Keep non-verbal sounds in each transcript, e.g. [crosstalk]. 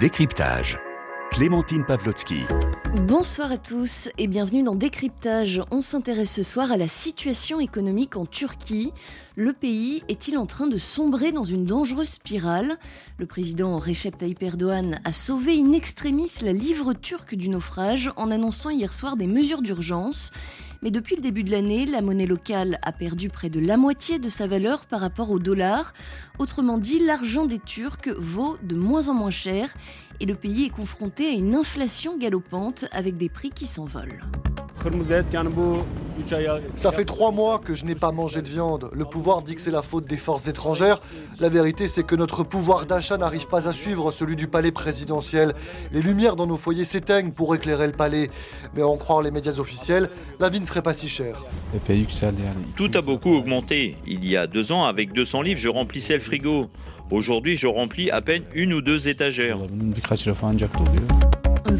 Décryptage. Clémentine Pavlotsky. Bonsoir à tous et bienvenue dans Décryptage. On s'intéresse ce soir à la situation économique en Turquie. Le pays est-il en train de sombrer dans une dangereuse spirale? Le président Recep Tayyip Erdogan a sauvé in extremis la livre turque du naufrage en annonçant hier soir des mesures d'urgence. Mais depuis le début de l'année, la monnaie locale a perdu près de la moitié de sa valeur par rapport au dollar. Autrement dit, l'argent des Turcs vaut de moins en moins cher et le pays est confronté à une inflation galopante avec des prix qui s'envolent. Ça fait trois mois que je n'ai pas mangé de viande. Le pouvoir dit que c'est la faute des forces étrangères. La vérité, c'est que notre pouvoir d'achat n'arrive pas à suivre celui du palais présidentiel. Les lumières dans nos foyers s'éteignent pour éclairer le palais. Mais en croire les médias officiels, la vie ne serait pas si chère. Tout a beaucoup augmenté. Il y a deux ans, avec 200 livres, je remplissais le frigo. Aujourd'hui, je remplis à peine une ou deux étagères.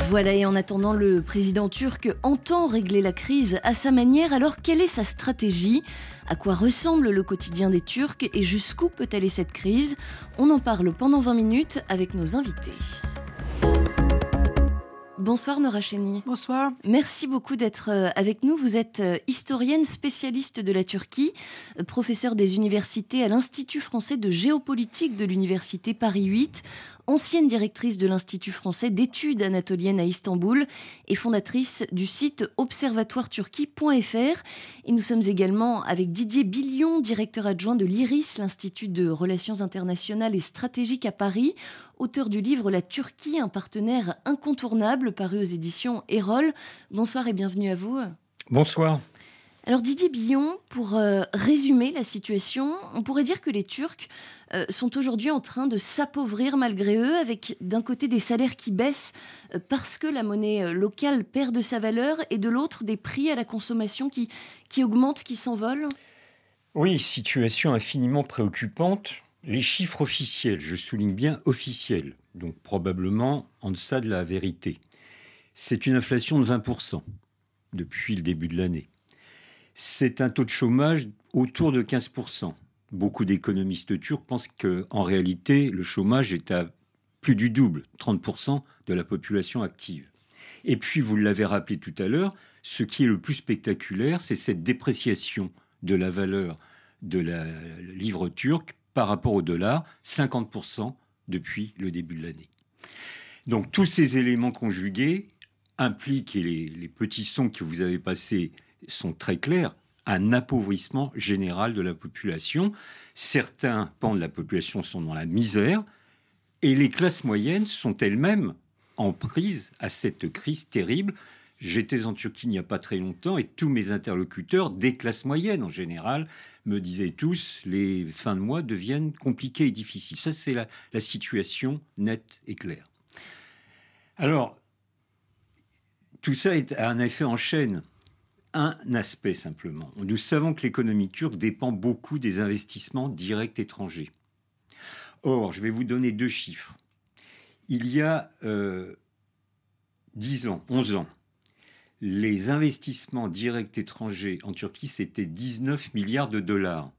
Voilà, et en attendant, le président turc entend régler la crise à sa manière. Alors, quelle est sa stratégie? À quoi ressemble le quotidien des Turcs et jusqu'où peut aller cette crise? On en parle pendant 20 minutes avec nos invités. Bonsoir Nora Cheni. Bonsoir. Merci beaucoup d'être euh, avec nous. Vous êtes euh, historienne spécialiste de la Turquie, euh, professeure des universités à l'Institut français de géopolitique de l'Université Paris 8, ancienne directrice de l'Institut français d'études anatoliennes à Istanbul et fondatrice du site observatoireturquie.fr. Et nous sommes également avec Didier Billion, directeur adjoint de l'IRIS, l'Institut de relations internationales et stratégiques à Paris, auteur du livre La Turquie, un partenaire incontournable, paru aux éditions Erol. Bonsoir et bienvenue à vous. Bonsoir. Alors Didier Billon, pour euh, résumer la situation, on pourrait dire que les Turcs euh, sont aujourd'hui en train de s'appauvrir malgré eux, avec d'un côté des salaires qui baissent euh, parce que la monnaie locale perd de sa valeur, et de l'autre des prix à la consommation qui, qui augmentent, qui s'envolent. Oui, situation infiniment préoccupante. Les chiffres officiels, je souligne bien officiels, donc probablement en deçà de la vérité. C'est une inflation de 20% depuis le début de l'année. C'est un taux de chômage autour de 15%. Beaucoup d'économistes turcs pensent qu'en réalité, le chômage est à plus du double, 30% de la population active. Et puis, vous l'avez rappelé tout à l'heure, ce qui est le plus spectaculaire, c'est cette dépréciation de la valeur de la livre turque par rapport au dollar, 50% depuis le début de l'année. Donc tous ces éléments conjugués impliquent, et les, petits sons que vous avez passés sont très clairs, un appauvrissement général de la population. Certains pans de la population sont dans la misère, et les classes moyennes sont elles-mêmes en prise à cette crise terrible. J'étais en Turquie il n'y a pas très longtemps et tous mes interlocuteurs, des classes moyennes en général, me disaient tous, les fins de mois deviennent compliquées et difficiles. Ça, c'est la, situation nette et claire. Alors, tout ça a un effet en chaîne. Un aspect simplement. Nous savons que l'économie turque dépend beaucoup des investissements directs étrangers. Or, je vais vous donner deux chiffres. Il y a euh, 10 ans, 11 ans, les investissements directs étrangers en Turquie, c'était 19 milliards de dollars.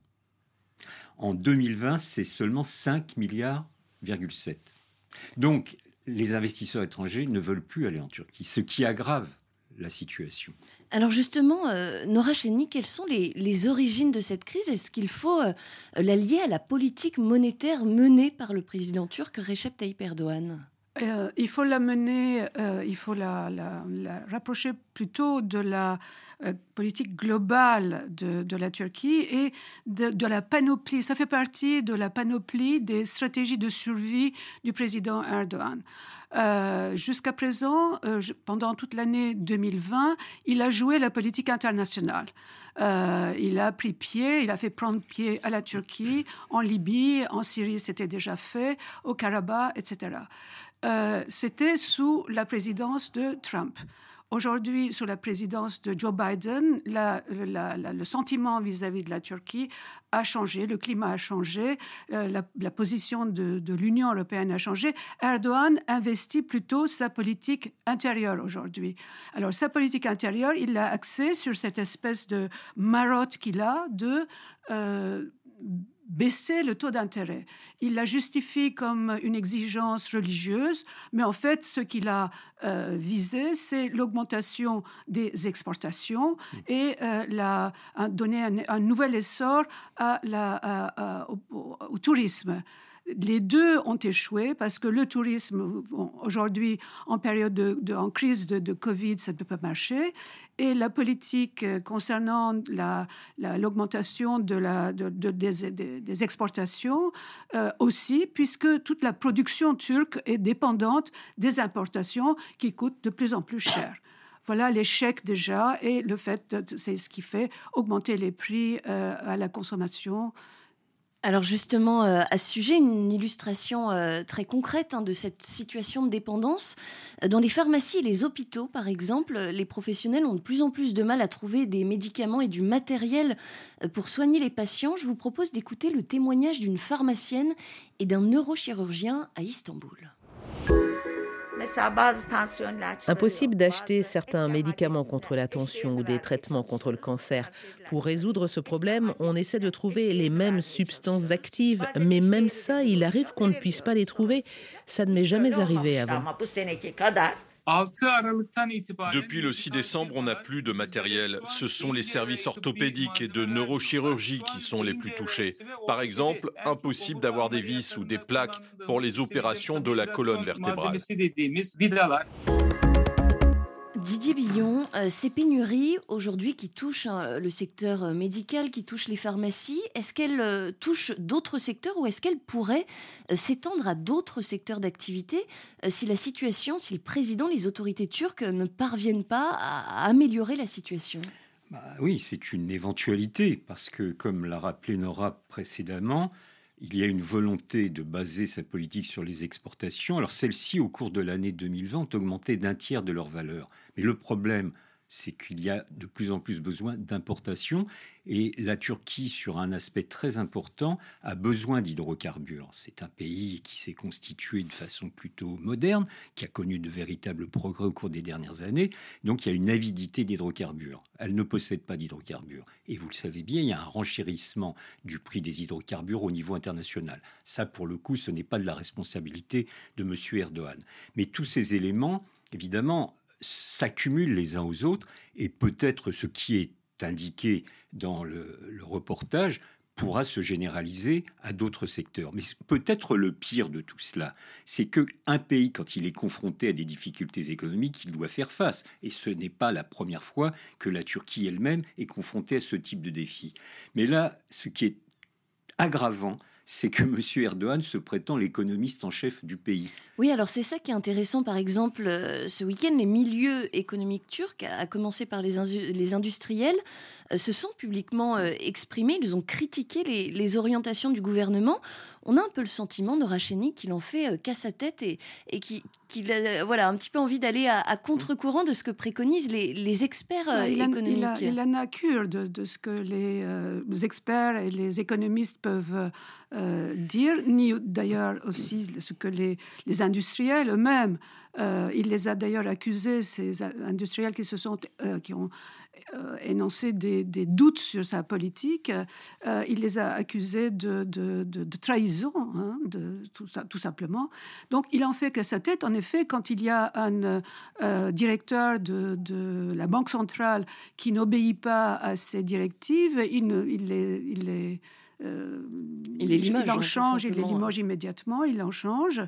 En 2020, c'est seulement 5 milliards, Donc, les investisseurs étrangers ne veulent plus aller en Turquie, ce qui aggrave la situation. Alors justement, euh, Nora Cheni, quelles sont les, origines de cette crise? Est-ce qu'il faut euh, la lier à la politique monétaire menée par le président turc Recep Tayyip Erdogan? Euh, il faut la mener, euh, il faut la, rapprocher plutôt de la euh, politique globale de, la Turquie et de, la panoplie. Ça fait partie de la panoplie des stratégies de survie du président Erdogan. Jusqu'à présent, pendant toute l'année 2020, il a joué la politique internationale. il a pris pied, il a fait prendre pied à la Turquie, en Libye, en Syrie, c'était déjà fait, au Karabakh, etc. Euh, c'était sous la présidence de Trump. Aujourd'hui, sous la présidence de Joe Biden, le sentiment vis-à-vis de la Turquie a changé, le climat a changé, euh, la, position de, l'Union européenne a changé. Erdogan investit plutôt sa politique intérieure aujourd'hui. Alors, sa politique intérieure, il l'a axée sur cette espèce de marotte qu'il a de euh, baisser le taux d'intérêt. Il la justifie comme une exigence religieuse, mais en fait, ce qu'il a euh, visé, c'est l'augmentation des exportations mmh. et euh, la, donner un, nouvel essor à la, au, tourisme les deux ont échoué parce que le tourisme, aujourd'hui, en période de, en crise de, Covid, ça ne peut pas marcher. Et la politique euh, concernant l'augmentation de la, des, exportations euh, aussi, puisque toute la production turque est dépendante des importations qui coûtent de plus en plus cher. Voilà l'échec déjà et le fait, c'est ce qui fait augmenter les prix euh, à la consommation alors justement, euh, à ce sujet, une illustration euh, très concrète hein, de cette situation de dépendance. Euh, dans les pharmacies et les hôpitaux, par exemple, les professionnels ont de plus en plus de mal à trouver des médicaments et du matériel pour soigner les patients. Je vous propose d'écouter le témoignage d'une pharmacienne et d'un neurochirurgien à Istanbul. Impossible d'acheter certains médicaments contre la tension ou des traitements contre le cancer. Pour résoudre ce problème, on essaie de trouver les mêmes substances actives, mais même ça, il arrive qu'on ne puisse pas les trouver. Ça ne m'est jamais arrivé avant. Depuis le 6 décembre, on n'a plus de matériel. Ce sont les services orthopédiques et de neurochirurgie qui sont les plus touchés. Par exemple, impossible d'avoir des vis ou des plaques pour les opérations de la colonne vertébrale. Didier Billon, euh, ces pénuries aujourd'hui qui touchent hein, le secteur euh, médical, qui touchent les pharmacies, est-ce qu'elles euh, touchent d'autres secteurs ou est-ce qu'elles pourraient s'étendre à d'autres secteurs d'activité si la situation, si le président, les autorités turques ne parviennent pas à améliorer la situation? Bah Oui, c'est une éventualité parce que, comme l'a rappelé Nora précédemment, il y a une volonté de baser sa politique sur les exportations. Alors celles-ci, au cours de l'année 2020, ont augmenté d'un tiers de leur valeur. Mais le problème, c'est qu'il y a de plus en plus besoin d'importation et la Turquie, sur un aspect très important, a besoin d'hydrocarbures. C'est un pays qui s'est constitué de façon plutôt moderne, qui a connu de véritables progrès au cours des dernières années, donc il y a une avidité d'hydrocarbures. Elle ne possède pas d'hydrocarbures. Et vous le savez bien, il y a un renchérissement du prix des hydrocarbures au niveau international. Ça, pour le coup, ce n'est pas de la responsabilité de M. Erdogan. Mais tous ces éléments, évidemment, s'accumulent les uns aux autres et peut-être ce qui est indiqué dans le, reportage pourra se généraliser à d'autres secteurs. Mais peut-être le pire de tout cela, c'est que un pays, quand il est confronté à des difficultés économiques, il doit faire face. Et ce n'est pas la première fois que la Turquie elle-même est confrontée à ce type de défi. Mais là, ce qui est aggravant, c'est que M. Erdogan se prétend l'économiste en chef du pays. Oui, alors c'est ça qui est intéressant. Par exemple, euh, ce week-end, les milieux économiques turcs, à commencer par les, industriels, euh, se sont publiquement euh, exprimés. Ils ont critiqué les, orientations du gouvernement. On a un peu le sentiment, de Racheni, qu'il en fait qu'à sa tête et, et qu'il a voilà, un petit peu envie d'aller à, contre-courant de ce que préconisent les, experts économiques. Il, a, il, en a cure de, ce que les experts et les économistes peuvent dire, ni d'ailleurs aussi ce que les, les industriels eux-mêmes. Euh, il les a d'ailleurs accusés, ces industriels qui se sont, euh, qui ont euh, énoncé des, doutes sur sa politique. il les a accusés de, trahison, hein, tout, simplement. Donc, il en fait que sa tête. En effet, quand il y a un directeur de, la Banque centrale qui n'obéit pas à ses directives, il, ne, il les euh, il, en hein, change, il les limoge immédiatement, il en change.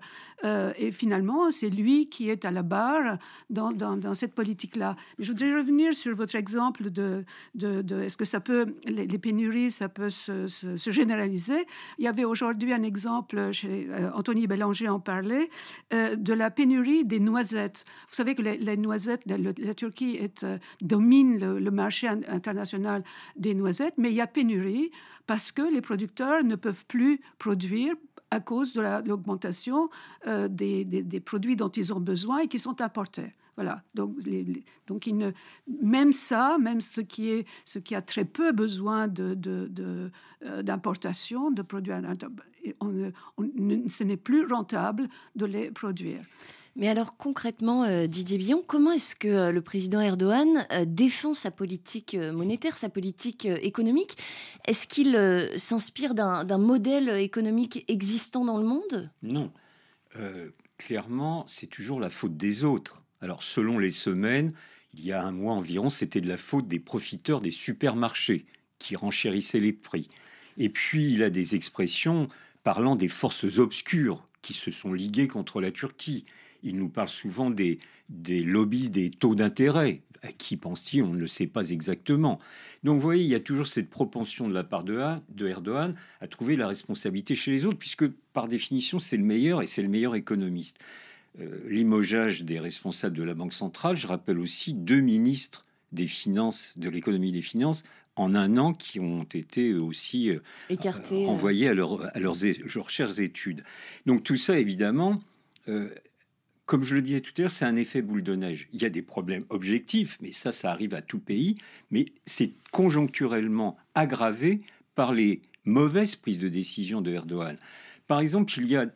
Euh, et finalement, c'est lui qui est à la barre dans, dans, cette politique-là. Mais je voudrais revenir sur votre exemple de, de, est-ce que ça peut, les, pénuries, ça peut se, se, généraliser? Il y avait aujourd'hui un exemple, chez euh, Anthony Bélanger en parlait, de la pénurie des noisettes. Vous savez que les, noisettes, la, Turquie est, domine le, le marché international des noisettes, mais il y a pénurie parce que les producteurs ne peuvent plus produire à cause de l'augmentation euh, des, produits dont ils ont besoin et qui sont importés. Voilà. Donc, donc même ça, même ce qui, est, ce qui a très peu besoin d'importation de, de, euh, de produits, on, ce n'est plus rentable de les produire. Mais alors concrètement, euh, Didier Billon, comment est-ce que euh, le président Erdogan euh, défend sa politique monétaire, sa politique économique? Est-ce qu'il s'inspire d'un modèle économique existant dans le monde? Non. clairement, c'est toujours la faute des autres. Alors selon les semaines, il y a un mois environ, c'était de la faute des profiteurs des supermarchés qui renchérissaient les prix. Et puis il a des expressions parlant des forces obscures qui se sont liguées contre la Turquie il nous parle souvent des, des lobbies des taux d'intérêt. À qui pense-t-il? On ne le sait pas exactement. Donc vous voyez, il y a toujours cette propension de la part de, de Erdogan à trouver la responsabilité chez les autres, puisque par définition, c'est le meilleur et c'est le meilleur économiste. Euh, limogeage des responsables de la Banque centrale, je rappelle aussi deux ministres des finances, de l'économie des finances, en un an qui ont été aussi euh, écartés, euh. envoyés à, leur, à leurs, recherches études. Donc tout ça, évidemment, comme je le disais tout à l'heure, c'est un effet boule de neige. Il y a des problèmes objectifs, mais ça, ça arrive à tout pays. Mais c'est conjoncturellement aggravé par les mauvaises prises de décision de Erdogan. Par exemple, il y a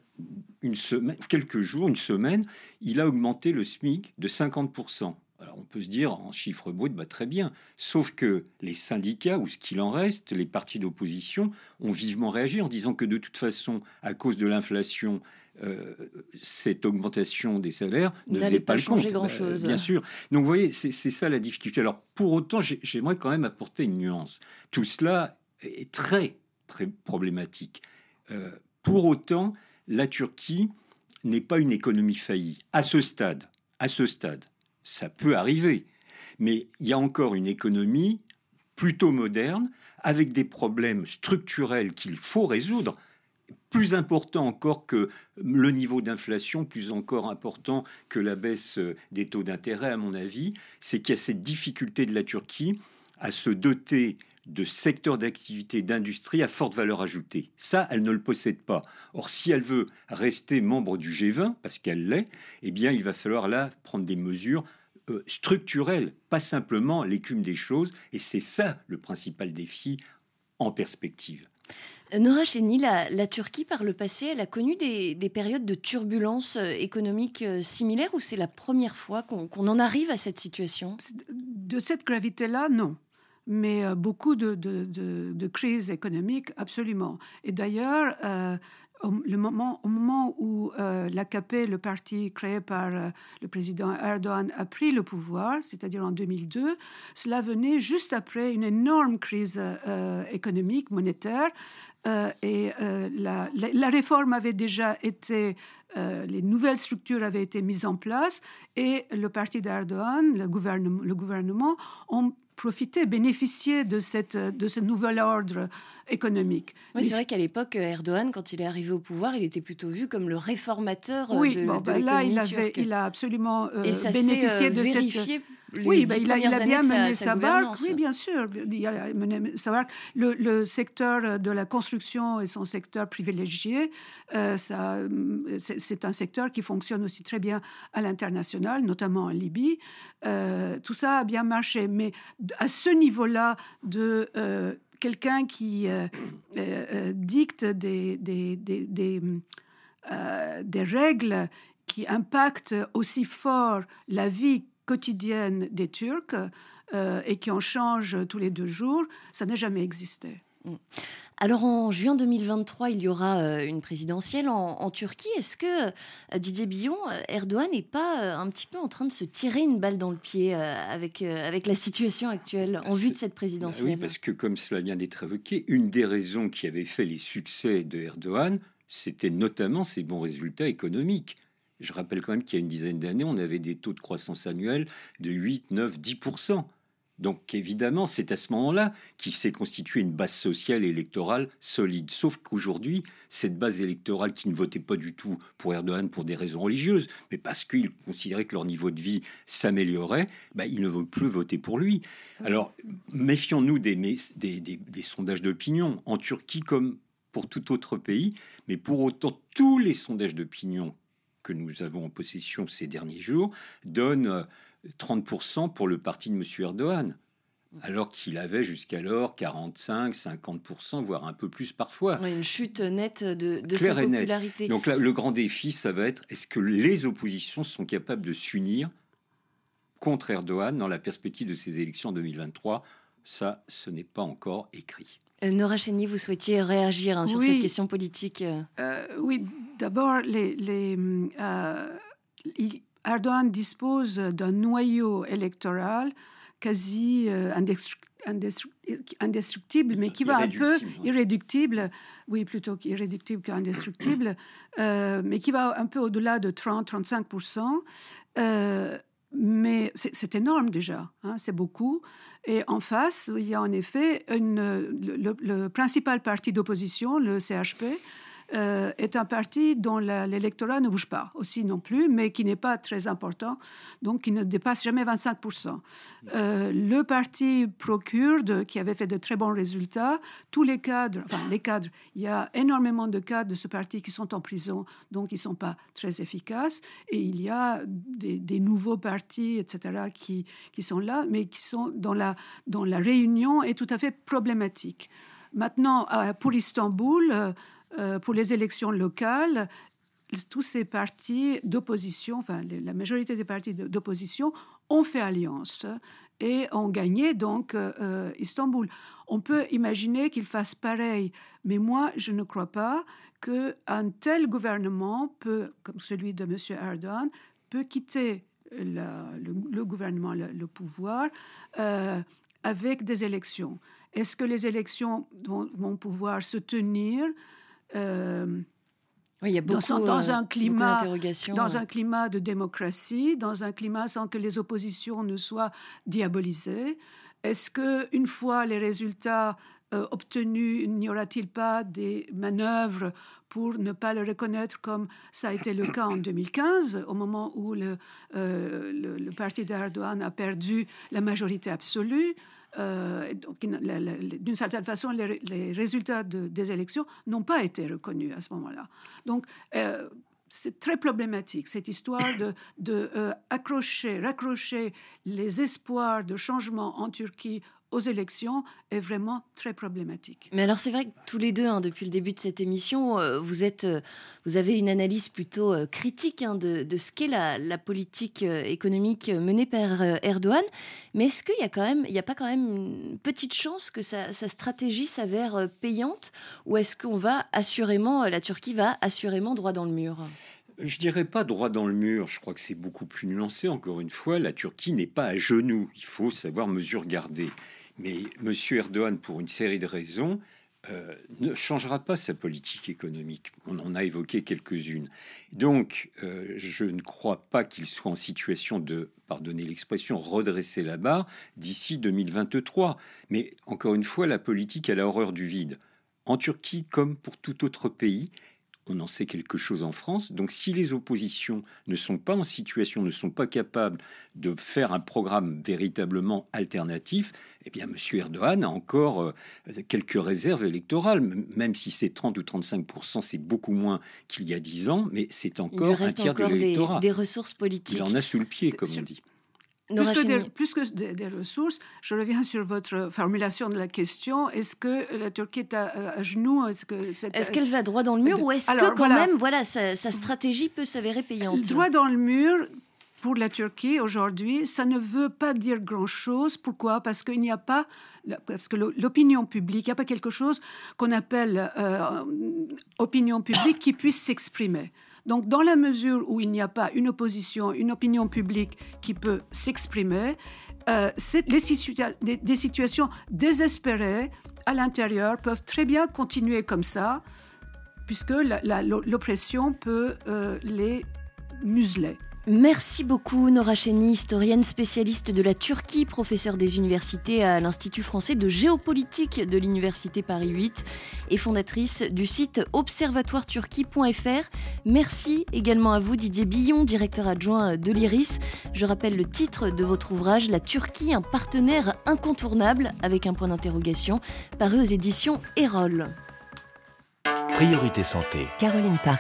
une semaine, quelques jours, une semaine, il a augmenté le SMIC de 50%. On peut se dire en chiffre brut, bah, très bien. Sauf que les syndicats, ou ce qu'il en reste, les partis d'opposition, ont vivement réagi en disant que de toute façon, à cause de l'inflation euh, cette augmentation des salaires ne faisait pas, le compte. Grand chose. bien sûr. Donc, vous voyez, c'est ça la difficulté. Alors, pour autant, j'aimerais quand même apporter une nuance. Tout cela est très, problématique. Euh, pour autant, la Turquie n'est pas une économie faillie. À ce stade, à ce stade, ça peut arriver. Mais il y a encore une économie plutôt moderne, avec des problèmes structurels qu'il faut résoudre plus important encore que le niveau d'inflation, plus encore important que la baisse euh, des taux d'intérêt, à mon avis, c'est qu'il y a cette difficulté de la Turquie à se doter de secteurs d'activité, d'industrie à forte valeur ajoutée. Ça, elle ne le possède pas. Or, si elle veut rester membre du G20, parce qu'elle l'est, eh bien, il va falloir là prendre des mesures euh, structurelles, pas simplement l'écume des choses. Et c'est ça le principal défi en perspective. Nora Cheni, la, Turquie, par le passé, elle a connu des, périodes de turbulences euh, économiques euh, similaires ou c'est la première fois qu'on en arrive à cette situation? De cette gravité-là, non. Mais euh, beaucoup de, crises économiques, absolument. Et d'ailleurs, au, le moment, au moment où euh, l'AKP, le parti créé par euh, le président Erdogan, a pris le pouvoir, c'est-à-dire en 2002, cela venait juste après une énorme crise euh, économique, monétaire, et la, la, réforme avait déjà été, les nouvelles structures avaient été mises en place, et le parti d'Erdogan, le gouvernement, le gouvernement ont profiter, bénéficier de, cette, de ce nouvel ordre économique. Oui, c'est vrai qu'à l'époque, Erdogan, quand il est arrivé au pouvoir, il était plutôt vu comme le réformateur oui, de, bon, de ben là, il, avait, il a absolument euh, bénéficié euh, de cette oui, ben, il, a, il, a, bien mené sa, barque. Oui, bien sûr. Il a mené sa barque. Le, le, secteur de la construction est son secteur privilégié. Euh, c'est un secteur qui fonctionne aussi très bien à l'international, notamment en Libye. Euh, tout ça a bien marché. Mais à ce niveau-là de euh, quelqu'un qui dicte des, des, des, des, des règles qui impactent aussi fort la vie quotidienne des Turcs euh, et qui en change tous les deux jours, ça n'a jamais existé. Mm. Alors en juin 2023, il y aura euh, une présidentielle en, Turquie. Est-ce que euh, Didier Billon, Erdogan n'est pas un petit peu en train de se tirer une balle dans le pied avec, avec la situation actuelle en vue de cette présidentielle? Oui, parce que comme cela vient d'être évoqué, une des raisons qui avait fait les succès de Erdogan, c'était notamment ses bons résultats économiques. Je rappelle quand même qu'il y a une dizaine d'années, on avait des taux de croissance annuels de 8, 9, 10% donc évidemment, c'est à ce moment-là qu'il s'est constitué une base sociale et électorale solide. Sauf qu'aujourd'hui, cette base électorale qui ne votait pas du tout pour Erdogan pour des raisons religieuses, mais parce qu'ils considéraient que leur niveau de vie s'améliorait, bah, ils ne veulent plus voter pour lui. Alors méfions-nous des sondages d'opinion en Turquie comme pour tout autre pays, mais pour autant, tous les sondages d'opinion que nous avons en possession ces derniers jours donne 30% euh, pour le parti de M. Erdogan. alors qu'il avait jusqu'alors 45, 50%, voire un peu plus parfois. une chute nette de, sa popularité. Donc le grand défi, ça va être est-ce que les oppositions sont capables de s'unir contre Erdogan dans la perspective de ces élections 2023 Ça, ce n'est pas encore écrit. Euh, Nora Cheni, vous souhaitiez réagir hein, sur cette question politique euh, Oui, d'abord, les, les euh, Erdogan dispose d'un noyau électoral quasi euh, indestructible, mais qui va un peu irréductible, oui, plutôt qu'irréductible qu'indestructible, [clears throat] euh, mais qui va un peu au-delà de 30-35%. Euh, mais c'est énorme déjà, hein, c'est beaucoup. Et en face, il y a en effet une, le principal parti d'opposition, le CHP, euh, est un parti dont l'électorat ne bouge pas aussi non plus, mais qui n'est pas très important, donc qui ne dépasse jamais 25%. Euh, le parti pro-kurde, qui avait fait de très bons résultats, tous les cadres, enfin les cadres, il y a énormément de cadres de ce parti qui sont en prison, donc ils ne sont pas très efficaces, et il y a des, nouveaux partis, etc., qui, qui sont là, mais qui sont dans la, dans la réunion est tout à fait problématique. Maintenant, euh, pour Istanbul, euh, pour les élections locales, tous ces partis d'opposition, enfin la majorité des partis d'opposition ont fait alliance et ont gagné donc euh, Istanbul. On peut imaginer qu'ils fassent pareil, mais moi je ne crois pas qu'un tel gouvernement peut, comme celui de M. Erdogan, peut quitter le, gouvernement, le, pouvoir, euh, avec des élections. Est-ce que les élections vont pouvoir se tenir? Euh, il y a beaucoup, dans, dans, un euh, climat, dans un climat de démocratie, dans un climat sans que les oppositions ne soient diabolisées. Est-ce que une fois les résultats euh, obtenus, n'y aura-t-il pas des manœuvres pour ne pas le reconnaître comme ça a été le cas en 2015, au moment où le, le, le parti d'Erdogan a perdu la majorité absolue? Euh, d'une certaine façon, les, résultats des élections n'ont pas été reconnus à ce moment-là. Donc, euh, c'est très problématique, cette histoire de, euh, accrocher, raccrocher les espoirs de changement en Turquie aux élections est vraiment très problématique. Mais alors c'est vrai que tous les deux, hein, depuis le début de cette émission, euh, vous, êtes, euh, vous avez une analyse plutôt euh, critique hein, de, ce qu'est la, politique économique menée par Erdogan. Mais est-ce qu'il y a n'y a pas quand même une petite chance que sa, sa stratégie s'avère payante, ou est-ce qu'on va assurément, la Turquie va assurément droit dans le mur? Je dirais pas droit dans le mur, je crois que c'est beaucoup plus nuancé. Encore une fois, la Turquie n'est pas à genoux, il faut savoir mesure garder. Mais M. Erdogan, pour une série de raisons, euh, ne changera pas sa politique économique. On en a évoqué quelques-unes. Donc, euh, je ne crois pas qu'il soit en situation de, pardonnez l'expression, redresser la barre d'ici 2023. Mais encore une fois, la politique a l'horreur du vide. En Turquie, comme pour tout autre pays, on en sait quelque chose en France. Donc si les oppositions ne sont pas en situation, ne sont pas capables de faire un programme véritablement alternatif, eh bien M. Erdogan a encore euh, quelques réserves électorales, même si c'est 30 ou 35% c'est beaucoup moins qu'il y a 10 ans, mais c'est encore un tiers de l'électorat. Des, des ressources politiques. Il en a sous le pied, comme on dit. Plus que, des, plus que, des, ressources, je reviens sur votre formulation de la question. Est-ce que la Turquie est à, genoux? Est-ce est qu'elle va droit dans le mur ou est-ce que quand même, voilà, sa, stratégie peut s'avérer payante? Droit dans le mur, pour la Turquie aujourd'hui, ça ne veut pas dire grand-chose. Pourquoi? Parce qu'il n'y a pas, parce que l'opinion publique, il n'y a pas quelque chose qu'on appelle euh, opinion publique qui puisse s'exprimer. Donc, dans la mesure où il n'y a pas une opposition, une opinion publique qui peut s'exprimer, euh, les des, situations désespérées à l'intérieur peuvent très bien continuer comme ça, puisque l'oppression peut euh, les museler. Merci beaucoup Nora Cheni, historienne spécialiste de la Turquie, professeure des universités à l'Institut français de géopolitique de l'Université Paris 8 et fondatrice du site observatoireturquie.fr. Merci également à vous Didier Billon, directeur adjoint de l'IRIS. Je rappelle le titre de votre ouvrage La Turquie, un partenaire incontournable avec un point d'interrogation, paru aux éditions Erol. Priorité santé. Caroline Paré.